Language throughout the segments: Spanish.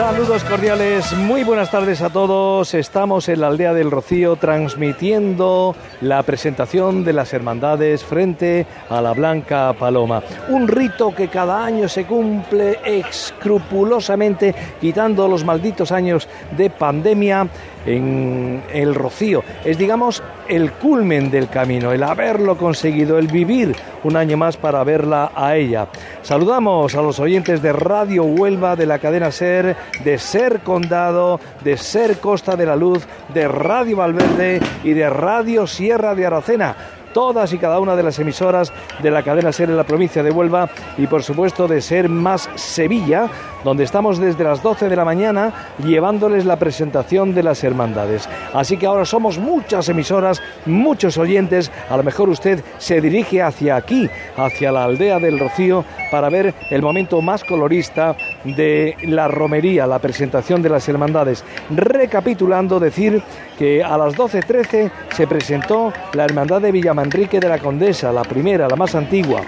Saludos cordiales, muy buenas tardes a todos. Estamos en la aldea del Rocío transmitiendo la presentación de las hermandades frente a la Blanca Paloma. Un rito que cada año se cumple escrupulosamente, quitando los malditos años de pandemia en el Rocío. Es, digamos, el culmen del camino, el haberlo conseguido, el vivir un año más para verla a ella. Saludamos a los oyentes de Radio Huelva, de la cadena Ser, de Ser Condado, de Ser Costa de la Luz, de Radio Valverde y de Radio Sierra de Aracena todas y cada una de las emisoras de la cadena SER en la provincia de Huelva y por supuesto de Ser Más Sevilla, donde estamos desde las 12 de la mañana llevándoles la presentación de las hermandades. Así que ahora somos muchas emisoras, muchos oyentes, a lo mejor usted se dirige hacia aquí, hacia la aldea del Rocío, para ver el momento más colorista de la romería, la presentación de las hermandades. Recapitulando, decir que a las 12.13 se presentó la Hermandad de Villamanrique de la Condesa, la primera, la más antigua.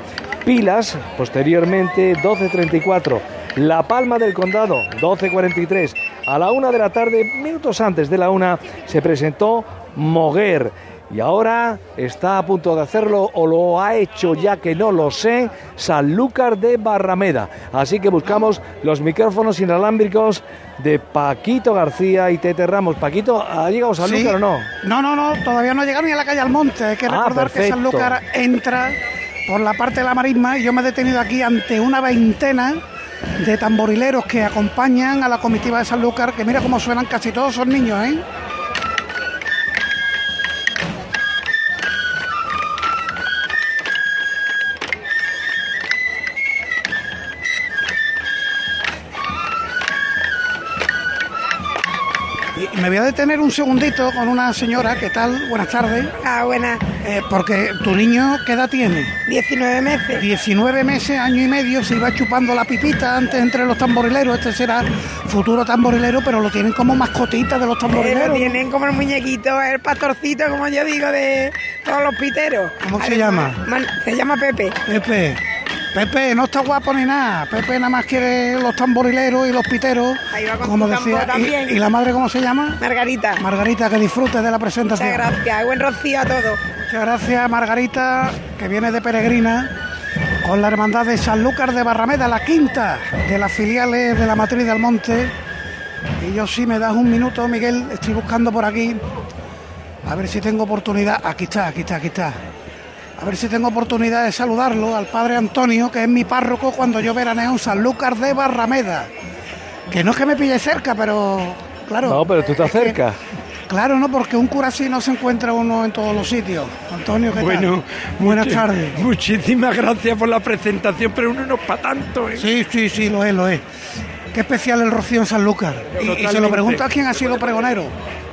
Pilas, posteriormente 12.34. La Palma del Condado, 12.43. A la una de la tarde, minutos antes de la una, se presentó Moguer. Y ahora está a punto de hacerlo o lo ha hecho ya que no lo sé, Sanlúcar de Barrameda. Así que buscamos los micrófonos inalámbricos de Paquito García y Tete Ramos. Paquito, ¿ha llegado Sanlúcar o no? No, no, no, todavía no ha llegado ni a la calle Almonte. Hay que Ah, recordar que perfecto. Sanlúcar entra por la parte de la marisma y yo me he detenido aquí ante una veintena de tamborileros que acompañan a la comitiva de Sanlúcar, que mira cómo suenan casi todos son niños, ¿eh? Voy a detener un segundito con una señora, ¿qué tal? Buenas tardes. Ah, buena. Eh, porque tu niño, ¿qué edad tiene? 19 meses. 19 meses, año y medio, se iba chupando la pipita antes entre los tamborileros. Este será futuro tamborilero, pero lo tienen como mascotita de los Eh, tamborileros. lo tienen como el muñequito, el pastorcito, como yo digo, de todos los piteros. ¿Cómo se llama? man- se llama Pepe. Pepe. Pepe, no está guapo ni nada. Pepe nada más quiere los tamborileros y los piteros. Ahí va con como decía. también. ¿Y, y la madre cómo se llama? Margarita. Margarita, que disfrute de la presentación. Muchas gracias. Buen rocío a todos. Muchas gracias, Margarita, que viene de peregrina con la hermandad de Sanlúcar de Barrameda, la quinta de las filiales de la matriz del monte. Y yo sí me das un minuto, Miguel, estoy buscando por aquí. A ver si tengo oportunidad. Aquí está, aquí está, aquí está. A ver si tengo oportunidad de saludarlo al padre Antonio, que es mi párroco cuando yo veraneo en Sanlúcar de Barrameda. Que no es que me pille cerca, pero claro. No, pero tú estás es que- cerca. Claro, no, porque un cura así no se encuentra uno en todos los sitios. Antonio, ¿qué tal? Bueno, buenas tardes. Muchísimas gracias por la presentación, pero uno no es para tanto. ¿eh? Sí, sí, sí, lo es, lo es. Qué especial el Rocío en Sanlúcar. Y, y se lo pregunto a quién ha sido pregonero.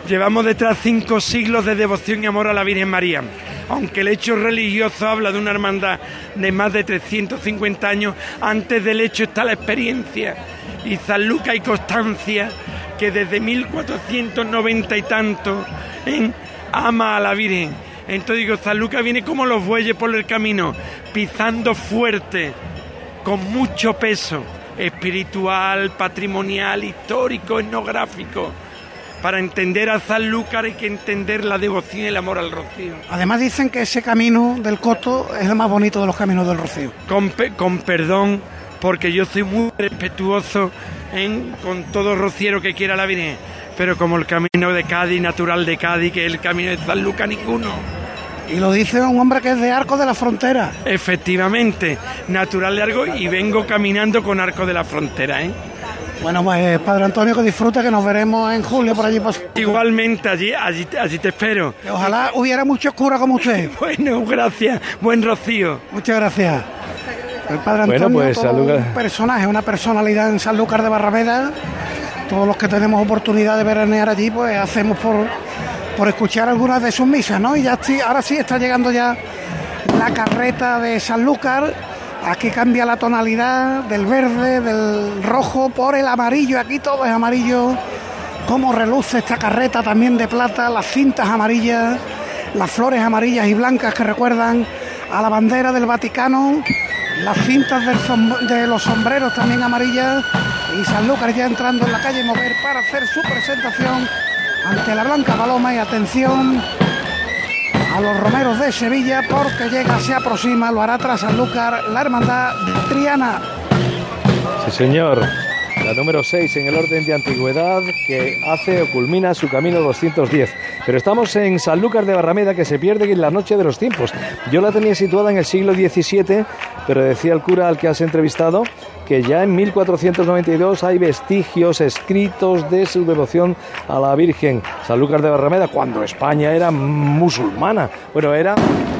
Llevamos detrás cinco siglos de devoción y amor a la Virgen María. Aunque el hecho religioso habla de una hermandad de más de 350 años, antes del hecho está la experiencia. Y Sanlúcar y Constancia, que desde 1490 y tanto en, ama a la Virgen. Entonces digo, Sanlúcar viene como los bueyes por el camino, pisando fuerte, con mucho peso espiritual, patrimonial, histórico, etnográfico. Para entender a Sanlúcar hay que entender la devoción y el amor al rocío. Además dicen que ese camino del Coto es el más bonito de los caminos del Rocío. Con, pe- con perdón, porque yo soy muy respetuoso en- con todo rociero que quiera la Virgen. Pero como el camino de Cádiz, natural de Cádiz, que es el camino de Sanlúcar, ninguno. Y lo dice un hombre que es de Arco de la Frontera. Efectivamente, natural de Arco y vengo caminando con Arco de la Frontera, ¿eh? Bueno, pues Padre Antonio, que disfrute, que nos veremos en julio por allí. Pues, Igualmente, allí, allí, allí te espero. que ojalá hubiera muchos curas como usted. Bueno, gracias. Buen rocío. Muchas gracias. El Padre Bueno, Antonio, pues, todo Sanlúcar. un personaje, una personalidad en Sanlúcar de Barrameda. Todos los que tenemos oportunidad de veranear allí, pues hacemos por, por escuchar algunas de sus misas, ¿no? Y ya estoy- ahora sí está llegando ya la carreta de Sanlúcar. Aquí cambia la tonalidad del verde, del rojo por el amarillo. Aquí todo es amarillo. Cómo reluce esta carreta también de plata, las cintas amarillas, las flores amarillas y blancas que recuerdan a la bandera del Vaticano, las cintas de los sombreros también amarillas y Sanlúcar ya entrando en la calle Mover para hacer su presentación ante la Blanca Paloma y atención los romeros de Sevilla porque llega, se aproxima, lo hará tras Sanlúcar la hermandad de Triana. Sí, señor. La número 6 en el orden de antigüedad que hace o culmina su camino 210. Pero estamos en Sanlúcar de Barrameda que se pierde en la noche de los tiempos. Yo la tenía situada en el siglo XVII, pero decía el cura al que has entrevistado que ya en 1492 hay vestigios escritos de su devoción a la Virgen Sanlúcar de Barrameda, cuando España era musulmana. Bueno, era,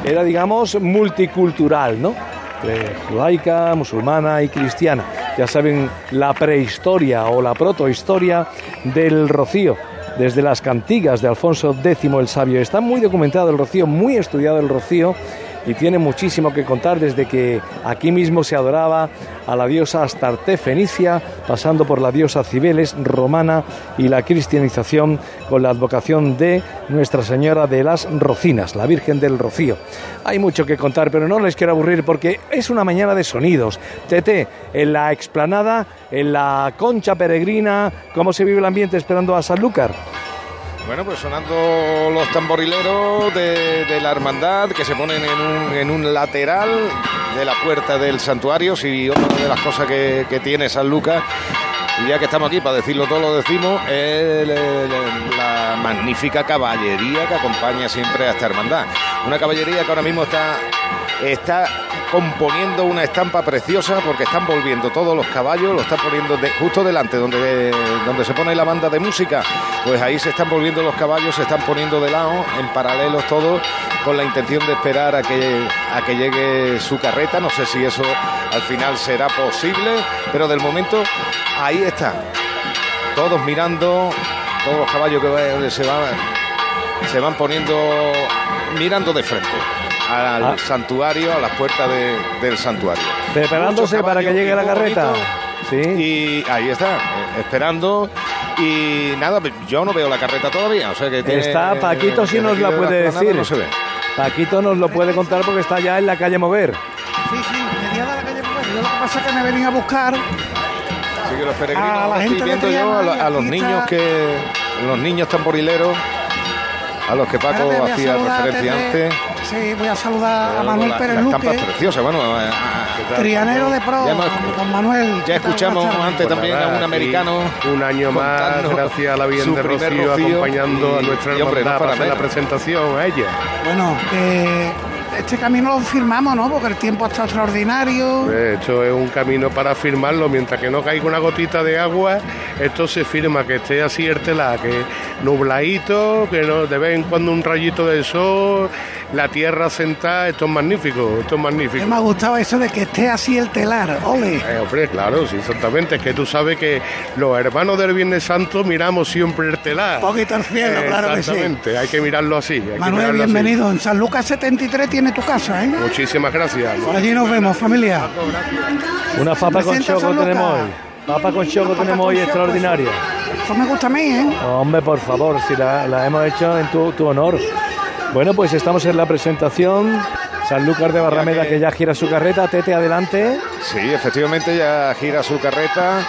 era digamos, multicultural, ¿no? Eh, judaica, musulmana y cristiana. Ya saben la prehistoria o la protohistoria del rocío desde las cantigas de Alfonso X el Sabio. Está muy documentado el rocío, muy estudiado el rocío y tiene muchísimo que contar desde que aquí mismo se adoraba a la diosa Astarte fenicia, pasando por la diosa Cibeles romana y la cristianización con la advocación de Nuestra Señora de las Rocinas, la Virgen del Rocío. Hay mucho que contar, pero no les quiero aburrir porque es una mañana de sonidos. Tete, en la explanada, en la concha peregrina, ¿cómo se vive el ambiente esperando a Sanlúcar? Bueno, pues sonando los tamborileros de, la hermandad que se ponen en un, lateral de la puerta del santuario. Si otra de las cosas que, tiene San Lucas, y ya que estamos aquí para decirlo todo, lo decimos, es la magnífica caballería que acompaña siempre a esta hermandad. Una caballería que ahora mismo está, está componiendo una estampa preciosa porque están volviendo todos los caballos, lo están poniendo justo delante donde, donde se pone la banda de música, pues ahí se están volviendo los caballos, se están poniendo de lado, en paralelos todos, con la intención de esperar a que, a que llegue su carreta. No sé si eso al final será posible, pero del momento ahí está. Todos mirando, todos los caballos que se van, se van poniendo mirando de frente al ah. santuario, a las puertas del santuario. Preparándose para que llegue la carreta. Sí. Y ahí está, eh, esperando. Y nada, yo no veo la carreta todavía. O sea que está Paquito, si nos la puede decir. No se ve. Paquito nos lo puede contar porque está ya en la calle Mover. Sí, sí, mediada la calle Mover. lo que pasa es que me venía a buscar. Sí, que los peregrinos, a la gente estoy viendo yo, a, los niños que. Los niños tamborileros a los que Paco hacía referencia antes. Sí, voy a saludar a Manuel Pérez Luque. preciosa, bueno. Trianero de pro, con Manuel. Ya escuchamos antes también a un americano. Un año más, gracias a la Virgen de Rocío, acompañando a nuestra hermandad para hacer la presentación a ella. Bueno, que este camino lo firmamos, ¿no? Porque el tiempo está extraordinario. Hecho, es un camino para firmarlo. Mientras que no caiga una gotita de agua, esto se firma, que esté así el telar, que nubladito, que no, de vez en cuando un rayito de sol, la tierra sentada, esto es magnífico, esto es magnífico. Me ha gustado eso de que esté así el telar, ole. Eh, hombre, claro, sí, exactamente, es que tú sabes que los hermanos del Viernes Santo miramos siempre el telar. Poquito al cielo, claro que sí. Exactamente, hay que mirarlo así. Manuel, bienvenido. En San Lucas 73 tiene tu casa, ¿eh? Muchísimas gracias. Por allí nos vemos, familia. Una papa con choco tenemos hoy. Papa con choco tenemos hoy extraordinaria. Eso me gusta a mí, ¿eh? Hombre, por favor, si la, hemos hecho en tu, tu honor. Bueno, pues estamos en la presentación. San Lucas de Barrameda que ya gira su carreta. Tete, adelante. Sí, efectivamente ya gira su carreta.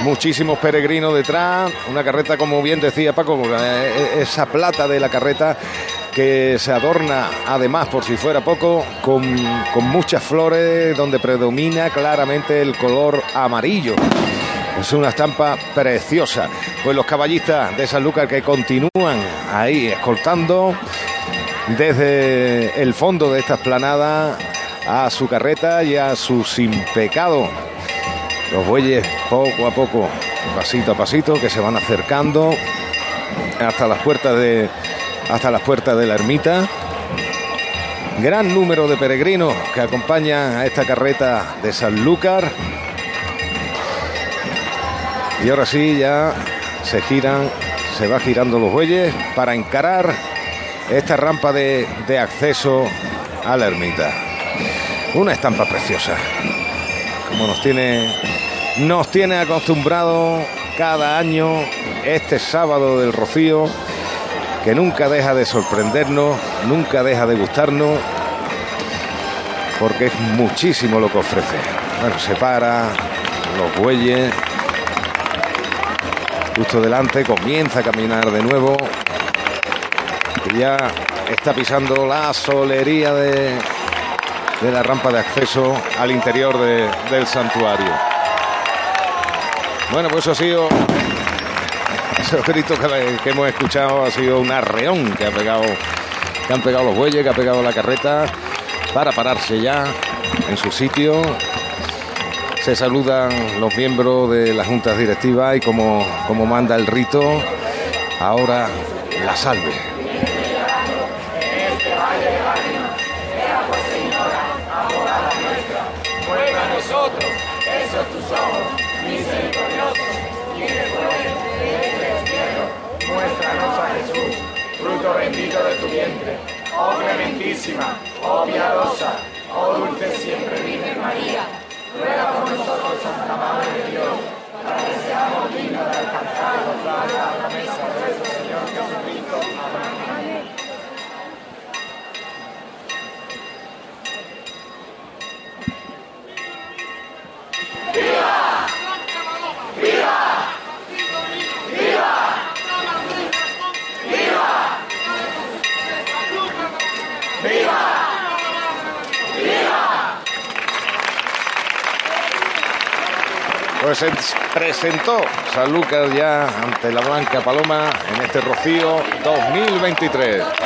Muchísimos peregrinos detrás. Una carreta, como bien decía Paco, eh, esa plata de la carreta que se adorna, además, por si fuera poco, con, con muchas flores donde predomina claramente el color amarillo. Es una estampa preciosa. Pues los caballistas de San Lucas que continúan ahí escoltando desde el fondo de esta esplanada a su carreta y a su sin pecado. Los bueyes poco a poco, pasito a pasito, que se van acercando hasta las puertas de hasta las puertas de la ermita. Gran número de peregrinos que acompañan a esta carreta de Sanlúcar. Y ahora sí, ya se giran, se va girando los bueyes para encarar esta rampa de, de acceso a la ermita. Una estampa preciosa, como nos tiene, nos tiene acostumbrado cada año este sábado del Rocío que nunca deja de sorprendernos, nunca deja de gustarnos, porque es muchísimo lo que ofrece. Bueno, se para, los bueyes, justo delante, comienza a caminar de nuevo. Y ya está pisando la solería de, de la rampa de acceso al interior del santuario. Bueno, pues eso ha sido. Esos gritos que, que, hemos escuchado ha sido un arreón que ha pegado, que han pegado los bueyes, que ha pegado la carreta para pararse ya en su sitio. Se saludan los miembros de las juntas directivas y como, como manda el rito, ahora la salve. Clementísima, oh piadosa, oh dulce siempre Virgen María. Ruega por nosotros, Santa Madre de Dios, para que seamos dignos de alcanzar la promesa de nuestro Señor Jesucristo. Amén. Presentó San Lucas ya ante la Blanca Paloma en este Rocío 2023.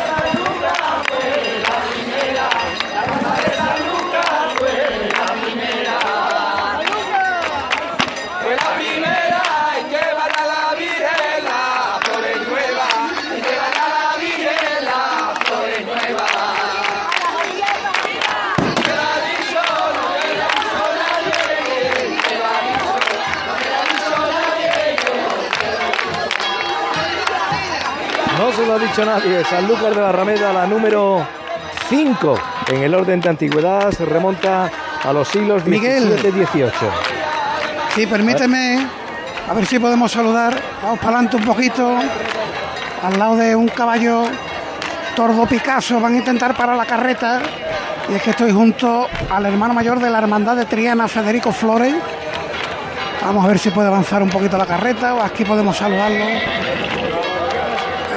Lo ha dicho nadie. San Lucas de Barrameda, la número 5 en el orden de antigüedad, se remonta a los siglos XVII-XVIII. Sí, permíteme, a ver si podemos saludar. Vamos para adelante un poquito, al lado de un caballo tordo Picasso. Van a intentar parar la carreta. Y es que estoy junto al hermano mayor de la Hermandad de Triana, Federico Flores. Vamos a ver si puede avanzar un poquito la carreta o aquí podemos saludarlo.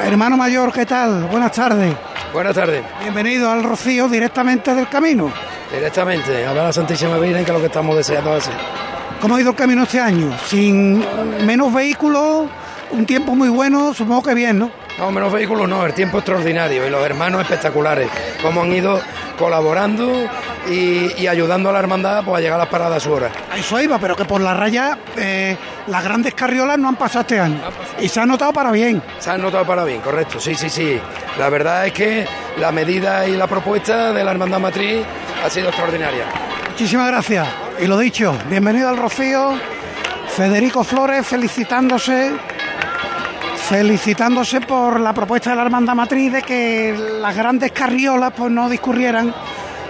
Hermano mayor, ¿qué tal? Buenas tardes. Buenas tardes. Bienvenido al Rocío directamente del camino. Directamente, a ver a la Santísima Virgen, que es lo que estamos deseando hacer. ¿Cómo ha ido el camino este año? Sin menos vehículos, un tiempo muy bueno, supongo que bien, ¿no? No, menos vehículos no, el tiempo extraordinario y los hermanos espectaculares, cómo han ido colaborando y, ayudando a la hermandad pues, a llegar a las paradas a su hora. Eso iba, pero que por la raya eh, las grandes carriolas no han pasado este año. Y se ha notado para bien. Se han notado para bien, correcto, sí, sí, sí. La verdad es que la medida y la propuesta de la hermandad matriz ha sido extraordinaria. Muchísimas gracias. Y lo dicho, bienvenido al Rocío. Federico Flores felicitándose felicitándose por la propuesta de la Hermandad Matriz de que las grandes carriolas pues no discurrieran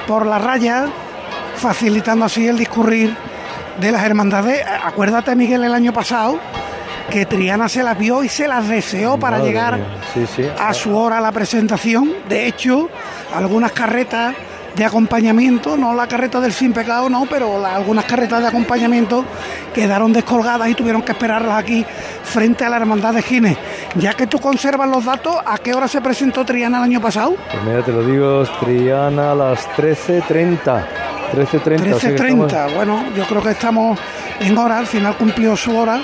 por la raya, facilitando así el discurrir de las hermandades. Acuérdate, Miguel, el año pasado que Triana se las vio y se las deseó para llegar a su hora a la presentación. De hecho, algunas carretas de acompañamiento, no la carreta del sin pecado, no, pero algunas carretas de acompañamiento quedaron descolgadas y tuvieron que esperarlas aquí frente a la hermandad de Gines. Ya que tú conservas los datos, ¿a qué hora se presentó Triana el año pasado? Pues mira, te lo digo, Triana a las 13.30. 13.30. 13.30, bueno, yo creo que estamos en hora, al final cumplió su hora,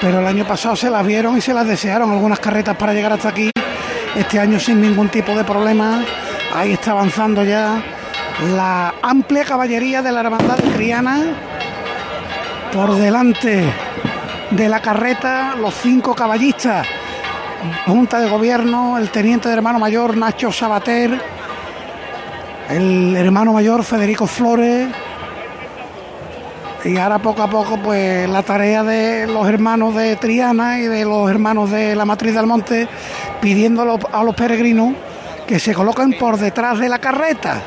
pero el año pasado se las vieron y se las desearon algunas carretas para llegar hasta aquí. Este año sin ningún tipo de problema Ahí está avanzando ya la amplia caballería de la Hermandad Triana. Por delante de la carreta, los cinco caballistas. Junta de Gobierno, el teniente de hermano mayor Nacho Sabater, el hermano mayor Federico Flores. Y ahora poco a poco, pues la tarea de los hermanos de Triana y de los hermanos de la Matriz del Monte, pidiendo a los peregrinos que se colocan por detrás de la carreta,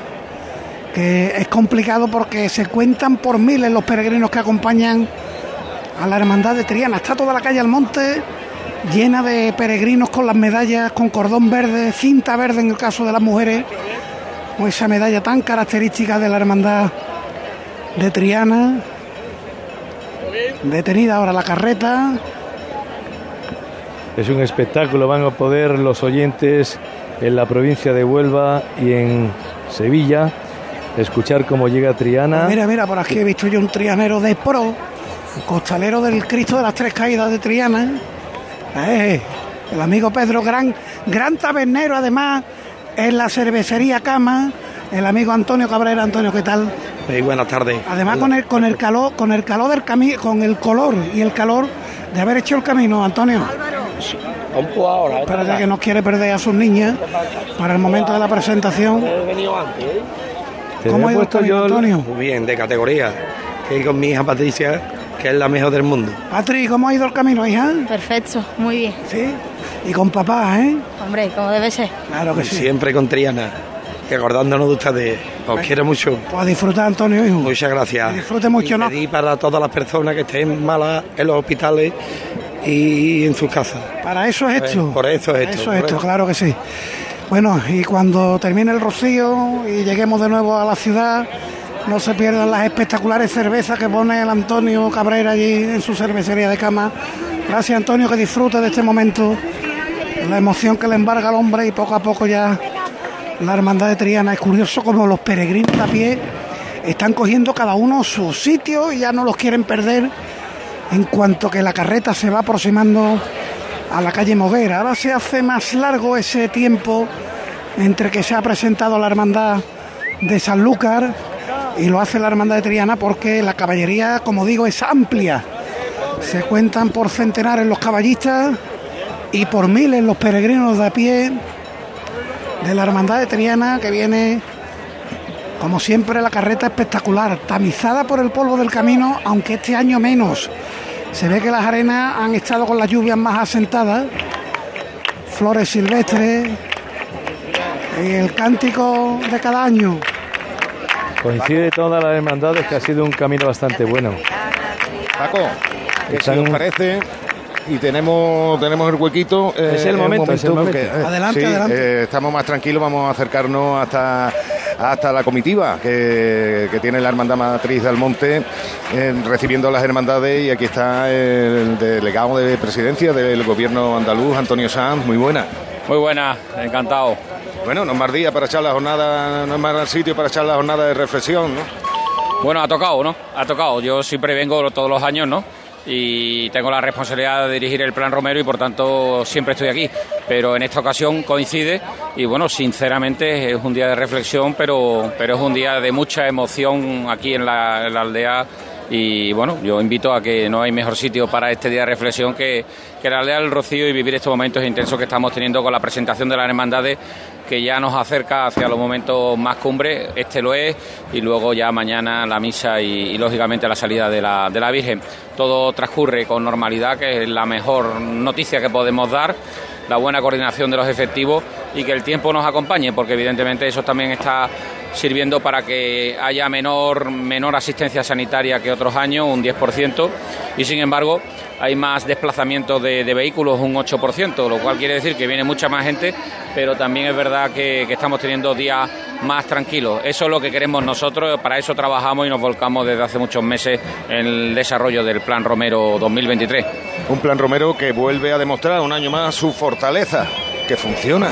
que es complicado porque se cuentan por miles los peregrinos que acompañan a la hermandad de Triana. Está toda la calle al monte llena de peregrinos con las medallas con cordón verde, cinta verde en el caso de las mujeres, con esa medalla tan característica de la hermandad de Triana. Detenida ahora la carreta. Es un espectáculo, van a poder los oyentes en la provincia de Huelva y en Sevilla escuchar cómo llega Triana. Mira, mira, por aquí he visto yo un trianero de pro, un costalero del Cristo de las Tres Caídas de Triana. Eh, el amigo Pedro, gran, gran tabernero además en la cervecería Cama. El amigo Antonio Cabrera, Antonio, ¿qué tal? Muy buenas tardes. Además con el con el calor, con el calor del camino, con el color y el calor de haber hecho el camino, Antonio. Un poco ahora. Espérate que no quiere perder a sus niñas para el momento de la presentación. He venido antes, ¿eh? ¿Cómo ha he ido puesto camino, yo Antonio? Muy bien, de categoría. Que con mi hija Patricia, que es la mejor del mundo. Patri, ¿cómo ha ido el camino, hija? Perfecto, muy bien. Sí. Y con papá, ¿eh? Hombre, como debe ser. Claro que sí. Siempre con Triana. Y acordándonos de ustedes. Os quiero mucho. Pues a disfrutar, Antonio, hijo. Muchas gracias. Que disfrute mucho, y ¿no? pedir para todas las personas que estén malas en los hospitales y en sus casas. Para eso es esto. Por eso es esto, Eso es esto, claro que sí. Bueno, y cuando termine el rocío y lleguemos de nuevo a la ciudad, no se pierdan las espectaculares cervezas que pone el Antonio Cabrera allí en su cervecería de cama. Gracias, Antonio, que disfrute de este momento, la emoción que le embarga al hombre y poco a poco ya la hermandad de Triana. Es curioso como los peregrinos a pie están cogiendo cada uno su sitio y ya no los quieren perder en cuanto que la carreta se va aproximando a la calle Moguera. Ahora se hace más largo ese tiempo entre que se ha presentado la hermandad de Sanlúcar y lo hace la hermandad de Triana porque la caballería, como digo, es amplia. Se cuentan por centenares los caballistas y por miles los peregrinos de a pie de la hermandad de Triana que viene como siempre la carreta espectacular, tamizada por el polvo del camino, aunque este año menos. Se ve que las arenas han estado con las lluvias más asentadas. Flores silvestres. Y el cántico de cada año. Coincide todas las hermandades que ha sido un camino bastante bueno. Paco, ¿qué Están- si os parece? Y tenemos, tenemos el huequito. eh, Es el momento, es el momento. Adelante, sí, adelante. eh, estamos más tranquilos, vamos a acercarnos hasta, hasta la comitiva que, que tiene la Hermandad Matriz del Monte, eh, recibiendo a las hermandades. Y aquí está el delegado de presidencia del gobierno andaluz, Antonio Sanz. Muy buena. Muy buena, encantado. Bueno, no es más día para echar la jornada, no es más sitio para echar la jornada de reflexión, ¿no? Bueno, ha tocado, ¿no? Ha tocado. Yo siempre vengo todos los años, ¿no? Y tengo la responsabilidad de dirigir el Plan Romero y por tanto siempre estoy aquí. Pero en esta ocasión coincide y bueno, sinceramente es un día de reflexión, pero, pero es un día de mucha emoción aquí en la, en la aldea. Y bueno, yo invito a que no hay mejor sitio para este día de reflexión que, que la aldea del Rocío y vivir estos momentos intensos que estamos teniendo con la presentación de las hermandades que ya nos acerca hacia los momentos más cumbre, este lo es, y luego ya mañana la misa y, y, lógicamente la salida de la, de la Virgen. Todo transcurre con normalidad, que es la mejor noticia que podemos dar, la buena coordinación de los efectivos y que el tiempo nos acompañe, porque evidentemente eso también está sirviendo para que haya menor, menor asistencia sanitaria que otros años, un 10%, y sin embargo hay más desplazamiento de, de, vehículos, un 8%, lo cual quiere decir que viene mucha más gente, pero también es verdad que, que, estamos teniendo días más tranquilos. Eso es lo que queremos nosotros, para eso trabajamos y nos volcamos desde hace muchos meses en el desarrollo del Plan Romero 2023. Un Plan Romero que vuelve a demostrar un año más su fortaleza, que funciona.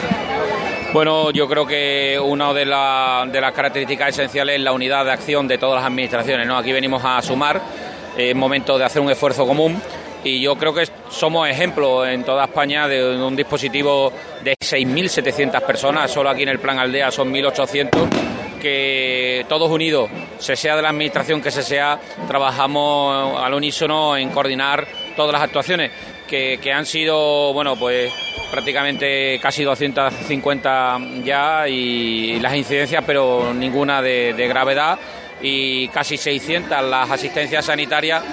Bueno, yo creo que una de, la, de, las características esenciales es la unidad de acción de todas las administraciones. ¿no? Aquí venimos a sumar, es momento de hacer un esfuerzo común y yo creo que somos ejemplo en toda España de un dispositivo de 6.700 personas, solo aquí en el Plan Aldea son 1.800, que todos unidos, se sea de la administración que se sea, trabajamos al unísono en coordinar todas las actuaciones que, han sido, bueno, pues prácticamente casi 250 ya y las incidencias, pero ninguna de, de gravedad y casi 600 las asistencias sanitarias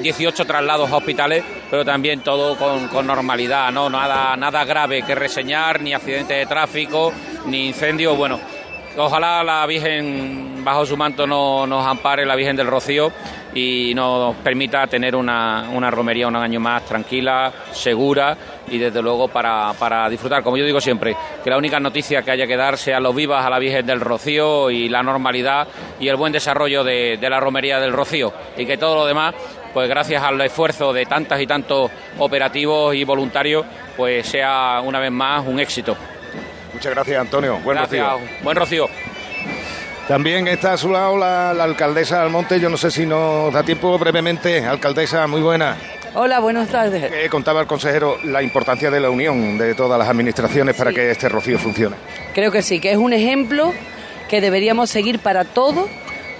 18 traslados a hospitales, pero también todo con, con, normalidad, ¿no? Nada, nada grave que reseñar, ni accidentes de tráfico, ni incendios. Bueno, ojalá la Virgen bajo su manto no, nos ampare, la Virgen del Rocío, y nos permita tener una, una romería un año más tranquila, segura y desde luego para, para, disfrutar. Como yo digo siempre, que la única noticia que haya que dar sea los vivas a la Virgen del Rocío y la normalidad y el buen desarrollo de, de la romería del Rocío y que todo lo demás pues gracias al esfuerzo de tantas y tantos operativos y voluntarios, pues sea una vez más un éxito. Muchas gracias, Antonio. Buen Gracias. rocío. Buen rocío. También está a su lado la, la alcaldesa Almonte. Yo no sé si nos da tiempo brevemente. Alcaldesa, muy buena. Hola, buenas tardes. Eh, contaba el consejero la importancia de la unión de todas las administraciones para que este rocío funcione. Creo que sí, que es un ejemplo que deberíamos seguir para todo,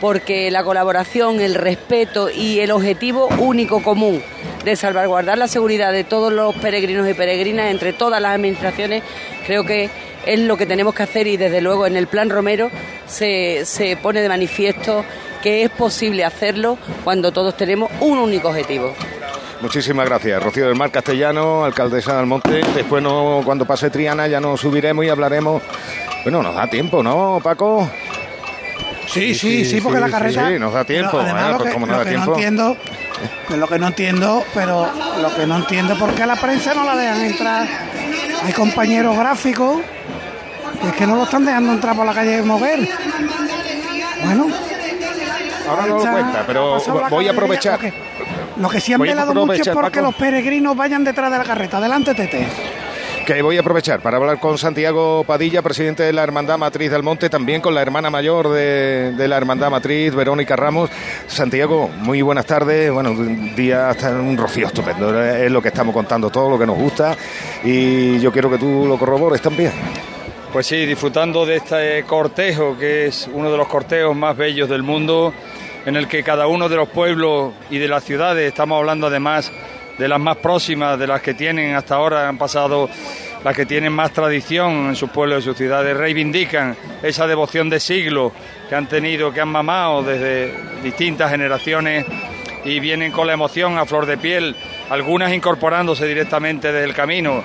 porque la colaboración, el respeto y el objetivo único común de salvaguardar la seguridad de todos los peregrinos y peregrinas entre todas las administraciones, creo que es lo que tenemos que hacer y desde luego en el Plan Romero se, se pone de manifiesto que es posible hacerlo cuando todos tenemos un único objetivo. Muchísimas gracias. Rocío del Mar Castellano, alcaldesa de Almonte. Después, cuando pase Triana, ya nos subiremos y hablaremos. Bueno, nos da tiempo, ¿no, Paco? Sí, sí, sí, porque la carreta. Sí, nos da tiempo. Además, Ah, lo pues que, como lo nos da que tiempo. no entiendo, pues lo que no entiendo, pero lo que no entiendo es por qué a la prensa no la dejan entrar. Hay compañeros gráficos que es que no lo están dejando entrar por la calle Moguer. Bueno. Ahora no lo cuenta, pero voy a aprovechar. Lo que, lo que sí han velado mucho es porque los peregrinos vayan detrás de la carreta. Adelante, Tete. Que voy a aprovechar para hablar con Santiago Padilla, presidente de la Hermandad Matriz del Monte, también con la hermana mayor de, de la Hermandad Matriz, Verónica Ramos. Santiago, muy buenas tardes. Bueno, un día hasta un rocío estupendo. Es lo que estamos contando, todo lo que nos gusta. Y yo quiero que tú lo corrobores también. Pues sí, disfrutando de este cortejo, que es uno de los cortejos más bellos del mundo, en el que cada uno de los pueblos y de las ciudades, estamos hablando además de las más próximas, de las que tienen hasta ahora, han pasado las que tienen más tradición en sus pueblos y sus ciudades, reivindican esa devoción de siglos que han tenido, que han mamado desde distintas generaciones y vienen con la emoción a flor de piel, algunas incorporándose directamente desde el camino,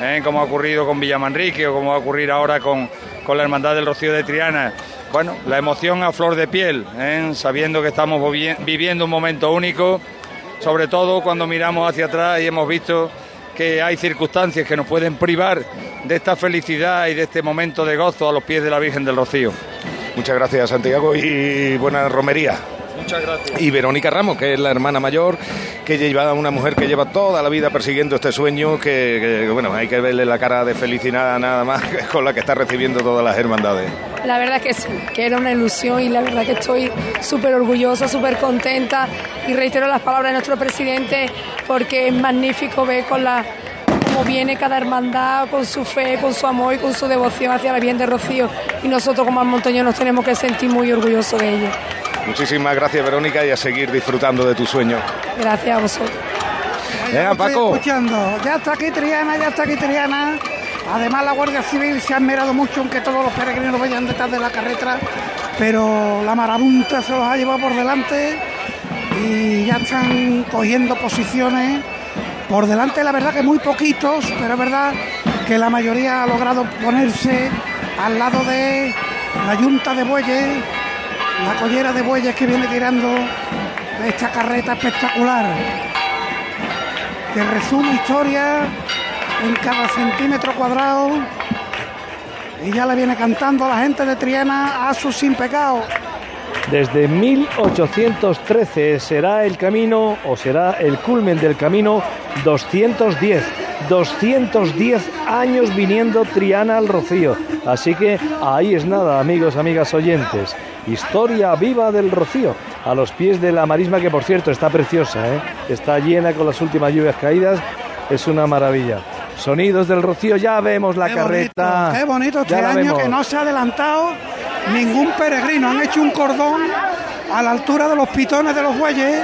¿eh? como ha ocurrido con Villamanrique o como va a ocurrir ahora con, con la Hermandad del Rocío de Triana. Bueno, la emoción a flor de piel, ¿eh? sabiendo que estamos vivi- viviendo un momento único, sobre todo cuando miramos hacia atrás y hemos visto que hay circunstancias que nos pueden privar de esta felicidad y de este momento de gozo a los pies de la Virgen del Rocío. Muchas gracias, Santiago, y buena romería. Muchas gracias. Y Verónica Ramos, que es la hermana mayor, que lleva una mujer que lleva toda la vida persiguiendo este sueño, que, que, bueno, hay que verle la cara de felicidad nada más con la que está recibiendo todas las hermandades. La verdad que sí, que era una ilusión y la verdad que estoy súper orgullosa, súper contenta y reitero las palabras de nuestro presidente porque es magnífico ver con la cómo viene cada hermandad con su fe, con su amor y con su devoción hacia la Virgen de Rocío y nosotros como almonteños nos tenemos que sentir muy orgullosos de ello. Muchísimas gracias, Verónica, y a seguir disfrutando de tu sueño. Gracias a vosotros. Venga, Estoy Paco. escuchando. Ya está aquí Triana, ya está aquí Triana. Además, la Guardia Civil se ha esmerado mucho en que todos los peregrinos vayan detrás de la carreta, pero la marabunta se los ha llevado por delante y ya están cogiendo posiciones. Por delante, la verdad que muy poquitos, pero es verdad que la mayoría ha logrado ponerse al lado de la yunta de bueyes, la collera de bueyes que viene tirando esta carreta espectacular que resume historia en cada centímetro cuadrado y ya le viene cantando la gente de Triana a su sin pecado. Desde 1813 será el camino o será el culmen del camino 210. 210 años viniendo Triana al Rocío. Así que ahí es nada, amigos, amigas oyentes. Historia viva del Rocío, a los pies de la marisma que por cierto está preciosa, ¿eh? está llena con las últimas lluvias caídas, es una maravilla. Sonidos del Rocío, ya vemos la Qué carreta. bonito, qué bonito este año vemos. que no se ha adelantado ningún peregrino. Han hecho un cordón a la altura de los pitones de los bueyes.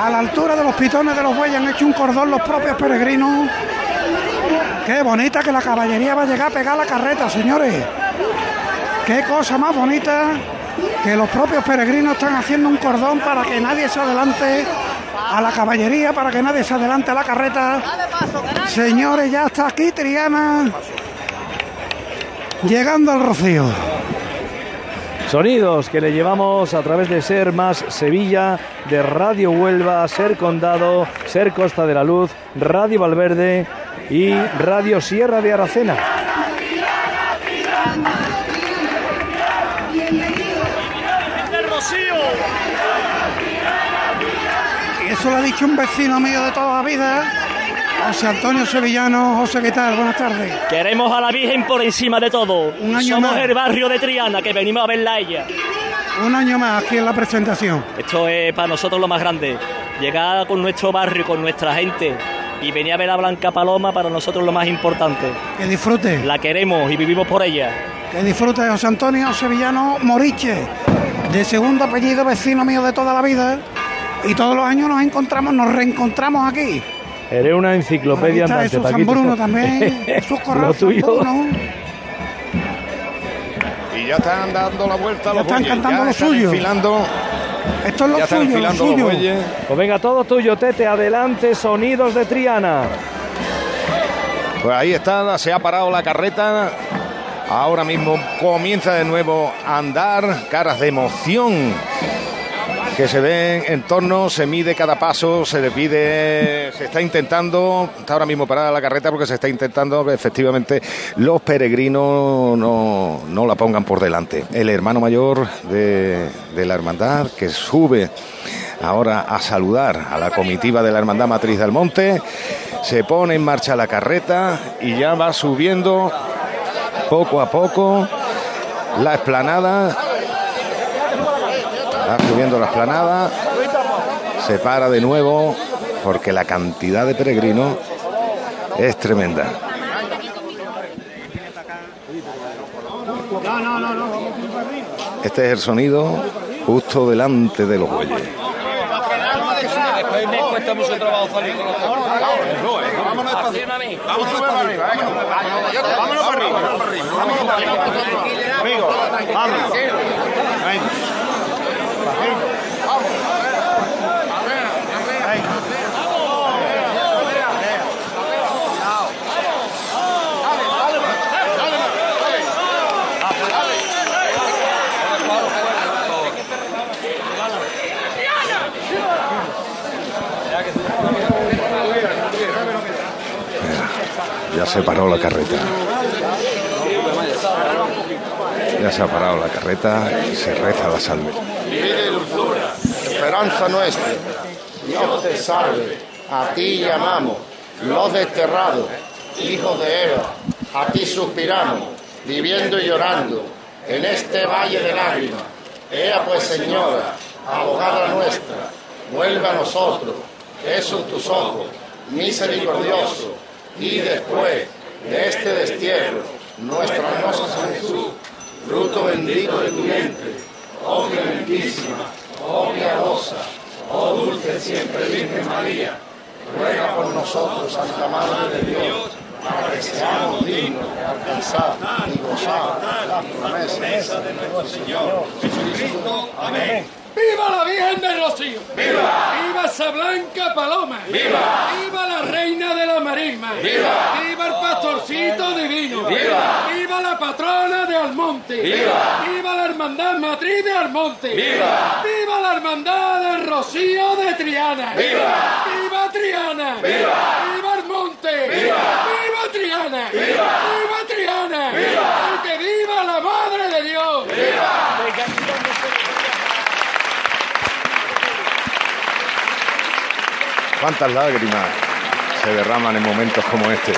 A la altura de los pitones de los bueyes han hecho un cordón los propios peregrinos. Qué bonita que la caballería va a llegar a pegar la carreta, señores. Qué cosa más bonita que los propios peregrinos están haciendo un cordón para que nadie se adelante a la caballería, para que nadie se adelante a la carreta. Señores, ya está aquí Triana llegando al Rocío. Sonidos que le llevamos a través de Ser Más Sevilla, de Radio Huelva, Ser Condado, Ser Costa de la Luz, Radio Valverde y Radio Sierra de Aracena. Eso lo ha dicho un vecino mío de toda la vida. José Antonio Sevillano. José, ¿qué tal? Buenas tardes. Queremos a la Virgen por encima de todo. Un año Somos más. el barrio de Triana, que venimos a verla a ella. Un año más aquí en la presentación. Esto es para nosotros lo más grande. Llegar con nuestro barrio, con nuestra gente y venir a ver a Blanca Paloma para nosotros lo más importante. Que disfrute. La queremos y vivimos por ella. Que disfrute José Antonio Sevillano Moriche, de segundo apellido, vecino mío de toda la vida. Y todos los años nos encontramos, nos reencontramos aquí. Eres una enciclopedia andante, Jesús San. Bruno también. Jesús Corral Lo San tuyo. Bruno. Y ya están dando la vuelta Ya los están bueyes, cantando ya lo están suyo. enfilando. Esto es lo ya están suyo, lo enfilando los suyo. bueyes. Pues venga, todo tuyo, Tete, adelante, sonidos de Triana. Pues ahí está, se ha parado la carreta. Ahora mismo comienza de nuevo a andar, caras de emoción que se ven en torno, se mide cada paso, se le pide, se está intentando, está ahora mismo parada la carreta porque se está intentando efectivamente los peregrinos no, no la pongan por delante. El hermano mayor de, de la hermandad que sube ahora a saludar a la comitiva de la Hermandad Matriz del Monte. Se pone en marcha la carreta y ya va subiendo poco a poco la esplanada. Va subiendo la esplanada. Se para de nuevo porque la cantidad de peregrinos es tremenda. Este es el sonido justo delante de los bueyes. Vámonos para arriba, Ya se paró la carreta. Ya se ha parado la carreta y se reza la salve. Esperanza nuestra. Dios te salve, a ti llamamos, los desterrados, hijos de Eva, a ti suspiramos, viviendo y llorando en este valle de lágrimas. Ea pues, Señora, abogada nuestra, vuelve a nosotros, esos tus ojos, misericordioso, y después de este destierro, nuestra hermosa San Jesús, fruto bendito de tu vientre, oh clementísima, oh piadosa, oh dulce siempre Virgen María, ruega por nosotros, Santa Madre de Dios, para que seamos dignos de alcanzar y gozar las promesas de nuestro Señor Jesucristo. Amén. ¡Viva la Virgen del Rocío! ¡Viva! ¡Viva esa blanca paloma! ¡Viva! ¡Viva la reina de la marisma! ¡Viva! ¡Viva el pastorcito divino! ¡Viva! ¡Viva la patrona de Almonte! ¡Viva! ¡Viva la hermandad matriz de Almonte! ¡Viva! ¡Viva la hermandad del Rocío de Triana! ¡Viva! ¡Viva Triana! ¡Viva! ¡Viva Almonte! ¡Viva! ¡Viva Triana! ¡Viva! ¡Viva Triana! ¡Viva! ¡Y que viva la Madre de Dios! ¿Cuántas lágrimas se derraman en momentos como este?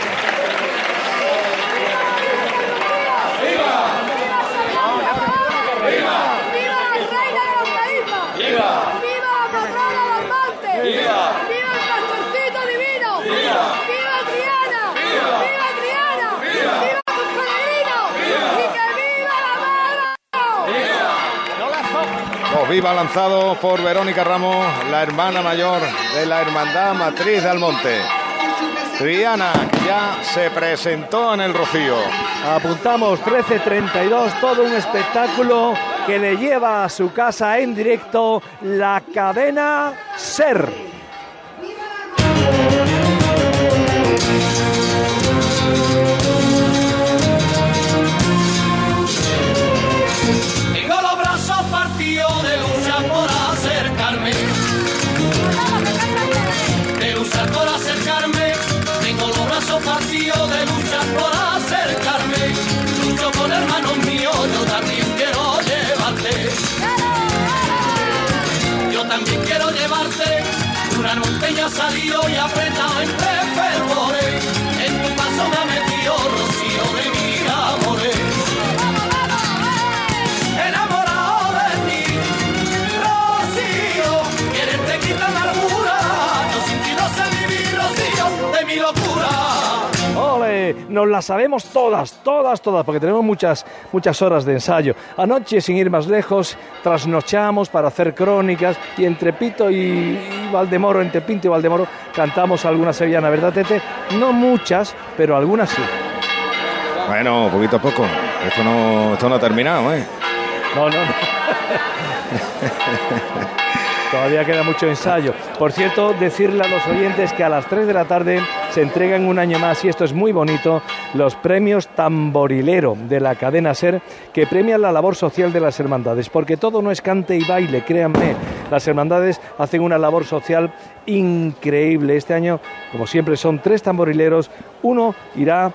Viva lanzados por Verónica Ramos, la hermana mayor de la Hermandad Matriz de Almonte. Triana ya se presentó en el Rocío. Apuntamos 13.32, todo un espectáculo que le lleva a su casa en directo la cadena Ser. peña salido y apretado en Nos las sabemos todas, todas, todas, porque tenemos muchas, muchas horas de ensayo. Anoche, sin ir más lejos, trasnochamos para hacer crónicas y entre Pito y, y Valdemoro, entre Pinto y Valdemoro, cantamos alguna sevillana, ¿verdad, Tete? No muchas, pero algunas sí. Bueno, poquito a poco. Esto no, esto no ha terminado, ¿eh? No, no, no. Todavía queda mucho ensayo. Por cierto, decirle a los oyentes que a las 3 de la tarde se entregan un año más, y esto es muy bonito, los premios Tamborilero de la cadena SER, que premian la labor social de las hermandades, porque todo no es cante y baile, créanme. Las hermandades hacen una labor social increíble. Este año, como siempre, son tres tamborileros. Uno irá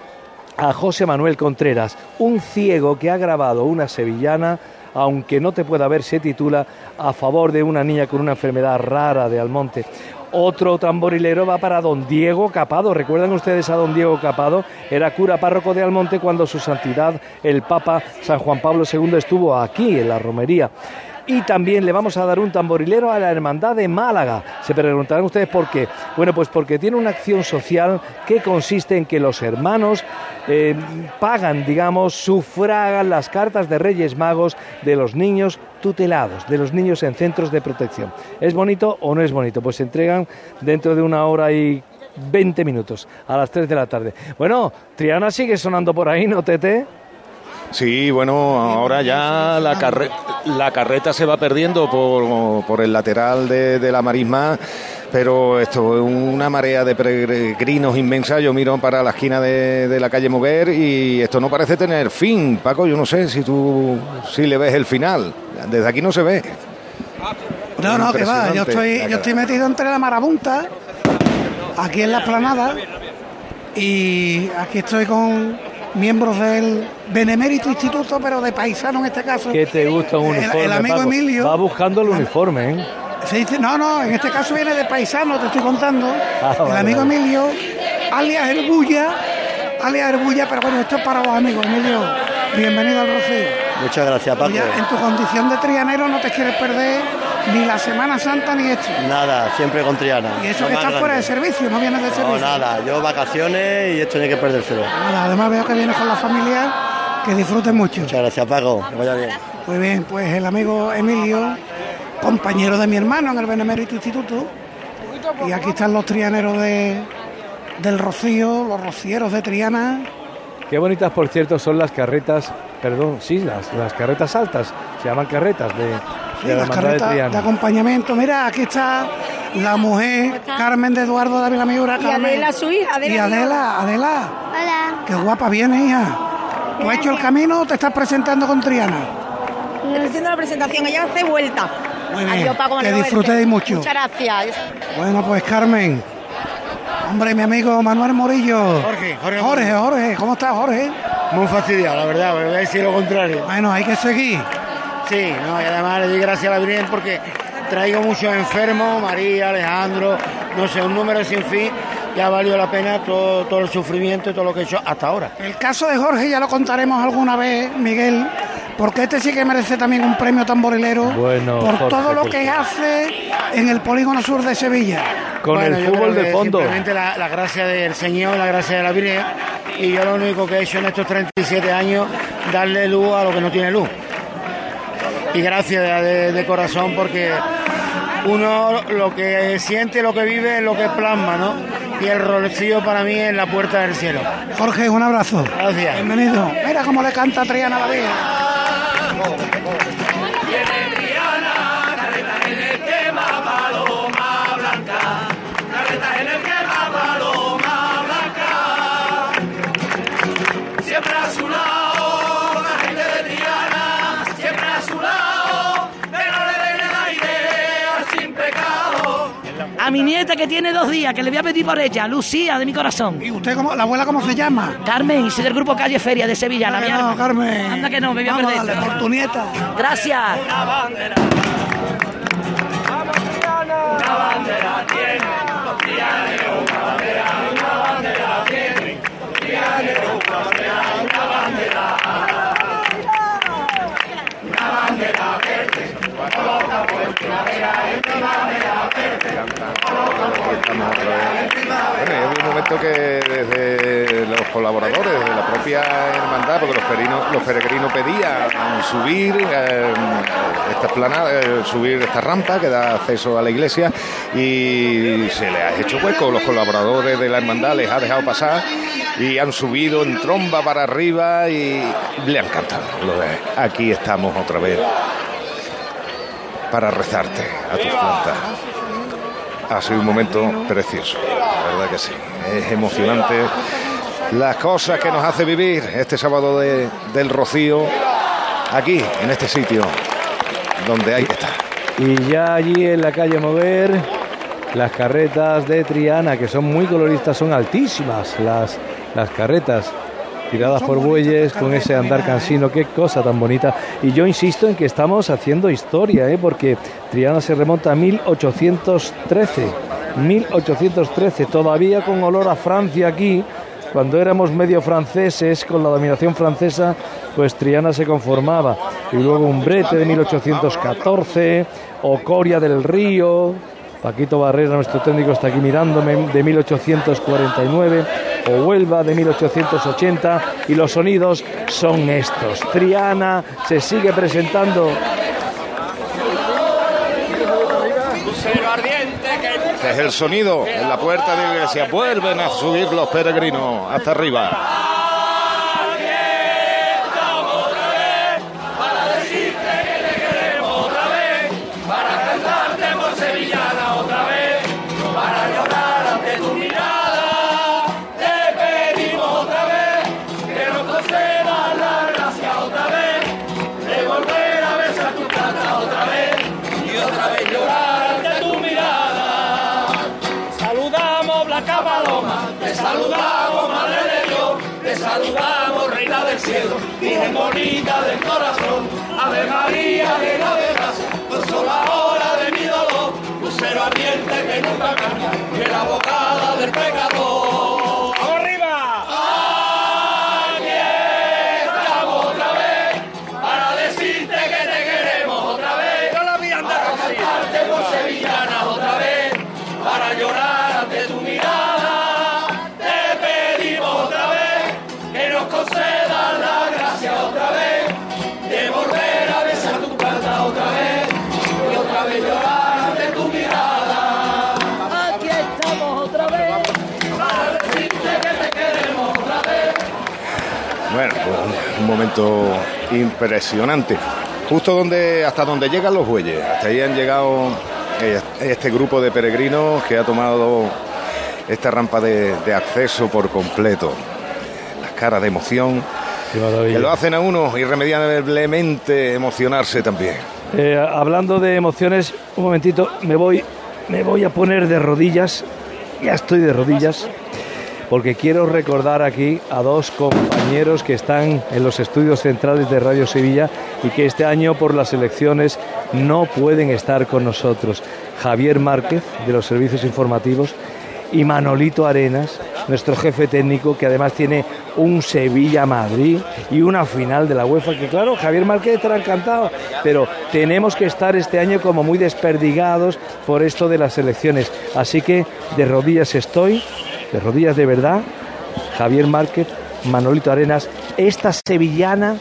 a José Manuel Contreras, un ciego que ha grabado una sevillana, aunque no te pueda ver, se titula A favor de una niña con una enfermedad rara de Almonte. Otro tamborilero va para don Diego Capado. ¿Recuerdan ustedes a don Diego Capado? Era cura párroco de Almonte cuando su santidad, el Papa San Juan Pablo II, estuvo aquí en la romería. Y también le vamos a dar un tamborilero a la Hermandad de Málaga. Se preguntarán ustedes por qué. Bueno, pues porque tiene una acción social que consiste en que los hermanos eh, pagan, digamos, sufragan las cartas de Reyes Magos de los niños tutelados, de los niños en centros de protección. ¿Es bonito o no es bonito? Pues se entregan dentro de una hora y 20 minutos, a las 3 de la tarde. Bueno, Triana sigue sonando por ahí, ¿no, Tete? Sí, bueno, ahora ya la, carre- la carreta se va perdiendo por, por el lateral de, de la marisma, pero esto es una marea de peregrinos inmensa. Yo miro para la esquina de, de la calle Moguer y esto no parece tener fin. Paco, yo no sé si tú si le ves el final. Desde aquí no se ve. No, no, que va. Yo estoy, yo estoy metido entre la marabunta, aquí en la esplanada, y aquí estoy con miembros del Benemérito Instituto, pero de paisano en este caso. Que te gusta un uniforme. el amigo Paco. Emilio. Va buscando el uniforme, ¿eh? Se dice, no, no, en este caso viene de paisano, te estoy contando. Ah, el vale, amigo vale. Emilio, alias El Bulla, alias El Bulla, pero bueno, esto es para los amigos, Emilio. Bienvenido al Rocío. Muchas gracias, Paco. Ya, en tu condición de trianero no te quieres perder ni la Semana Santa ni esto. Nada, siempre con Triana. Y eso que estás fuera de servicio, no vienes de No, servicio. nada, yo vacaciones y esto no hay que perdérselo. Nada, además veo que vienes con la familia, que disfruten mucho. Muchas gracias, Paco. Que vaya bien. Muy bien, pues el amigo Emilio, compañero de mi hermano en el Benemérito Instituto, y aquí están los trianeros de, del Rocío, los rocieros de Triana. Qué bonitas, por cierto, son las carretas, perdón, sí, las, las carretas altas, se llaman carretas de, Sí, de las carretas acompañamiento. Mira, aquí está la mujer Carmen de Eduardo de Ávila Miura. Y Carmen. Adela, su hija, Adela Y Adela, Adela. Hola. Qué guapa viene, hija. ¿Tú has hecho el camino o te estás presentando con Triana? Estoy haciendo la presentación, ella hace vuelta. Muy bien, Adiós, Paco, que disfrutéis mucho. Muchas gracias. Bueno, pues Carmen. Hombre, mi amigo Manuel Morillo. Jorge, Jorge. Jorge, Jorge, ¿cómo estás, Jorge? Muy fastidiado, la verdad, voy a decir lo contrario. Bueno, hay que seguir. Sí, no, y además le doy gracias a la Virgen porque traigo muchos enfermos, María, Alejandro, no sé, un número sin fin, ya ha valido la pena todo, todo el sufrimiento y todo lo que he hecho hasta ahora. El caso de Jorge ya lo contaremos alguna vez, Miguel, porque este sí que merece también un premio tamborilero Bueno, por Jorge, todo lo que hace en el polígono sur de Sevilla. Con Bueno, el fútbol de fondo. Simplemente la, la gracia del Señor, la gracia de la Virgen, y yo lo único que he hecho en estos 37 años, darle luz a lo que no tiene luz. Y gracias de, de- de corazón porque uno lo que siente, lo que vive, es lo que plasma, ¿no? Y el rocío para mí es la puerta del cielo. Jorge, un abrazo. Gracias. Bienvenido. Mira cómo le canta Triana a la Virgen. A mi nieta que tiene dos días, que le voy a pedir por ella, Lucía, de mi corazón. ¿Y usted, cómo, la abuela, cómo se llama? Carmen, soy del grupo Calle Feria de Sevilla, la Anda que mi no, arma. Carmen. Anda que no, me voy a Vamos a perder. darle por tu nieta. Gracias. Una bandera tiene, es una bandera, hay un momento que desde los colaboradores, desde la propia hermandad, porque los peregrinos, los peregrinos pedían subir eh, esta esplanada, eh, subir esta rampa que da acceso a la iglesia y se les ha hecho hueco. Los colaboradores de la hermandad les ha dejado pasar y han subido en tromba para arriba y le han cantado. De, aquí estamos otra vez para rezarte a tus plantas. Ha sido un momento precioso, la verdad que sí. Es emocionante las cosas que nos hace vivir este sábado de- del Rocío, aquí, en este sitio, donde hay que estar. Y ya allí en la calle Mover, las carretas de Triana, que son muy coloristas, son altísimas las, las carretas. Tiradas por bueyes, con ese andar cansino, qué cosa tan bonita. Y yo insisto en que estamos haciendo historia, ¿eh? porque Triana se remonta a 1813. 1813, todavía con olor a Francia aquí, cuando éramos medio franceses, con la dominación francesa, pues Triana se conformaba. Y luego Umbrete de 1814, Ocoria del Río, Paquito Barrera, nuestro técnico, está aquí mirándome, de 1849, o Huelva de 1880, y los sonidos son estos. Triana se sigue presentando Este es el sonido en la puerta de iglesia. Vuelven a subir los peregrinos hasta arriba. Momento impresionante. Justo donde, hasta donde llegan los bueyes. Hasta ahí han llegado eh, este grupo de peregrinos que ha tomado esta rampa de, de acceso por completo. Las caras de emoción que lo hacen a uno irremediablemente emocionarse también. Eh, hablando de emociones, un momentito, me voy, me voy a poner de rodillas. Ya estoy de rodillas. Porque quiero recordar aquí a dos compañeros que están en los estudios centrales de Radio Sevilla y que este año por las elecciones no pueden estar con nosotros. Javier Márquez, de los servicios informativos, y Manolito Arenas, nuestro jefe técnico, que además tiene un Sevilla-Madrid y una final de la UEFA, que claro, Javier Márquez estará encantado, pero tenemos que estar este año como muy desperdigados por esto de las elecciones. Así que de rodillas estoy, de rodillas de verdad, Javier Márquez, Manolito Arenas, esta sevillana